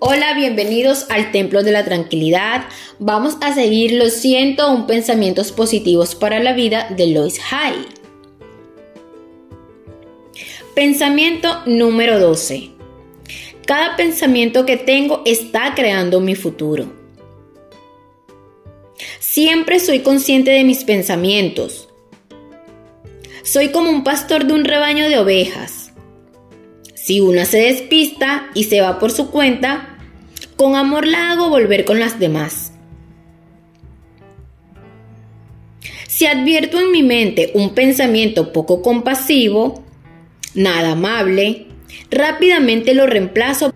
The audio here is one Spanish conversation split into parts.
Hola, bienvenidos al Templo de la Tranquilidad. Vamos a seguir los 101 pensamientos positivos para la vida de Lois Hay. Pensamiento número 12. Cada pensamiento que tengo está creando mi futuro. Siempre soy consciente de mis pensamientos. Soy como un pastor de un rebaño de ovejas. Si una se despista y se va por su cuenta, con amor la hago volver con las demás. Si advierto en mi mente un pensamiento poco compasivo, nada amable, rápidamente lo reemplazo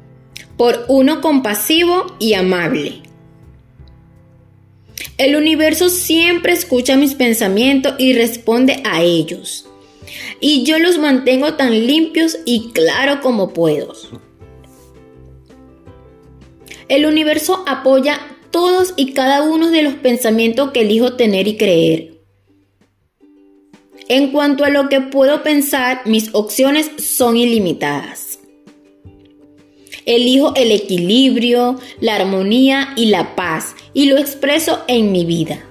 por uno compasivo y amable. El universo siempre escucha mis pensamientos y responde a ellos y yo los mantengo tan limpios y claros como puedo. El universo apoya todos y cada uno de los pensamientos que elijo tener y creer. En cuanto a lo que puedo pensar, mis opciones son ilimitadas. Elijo el equilibrio, la armonía y la paz y lo expreso en mi vida.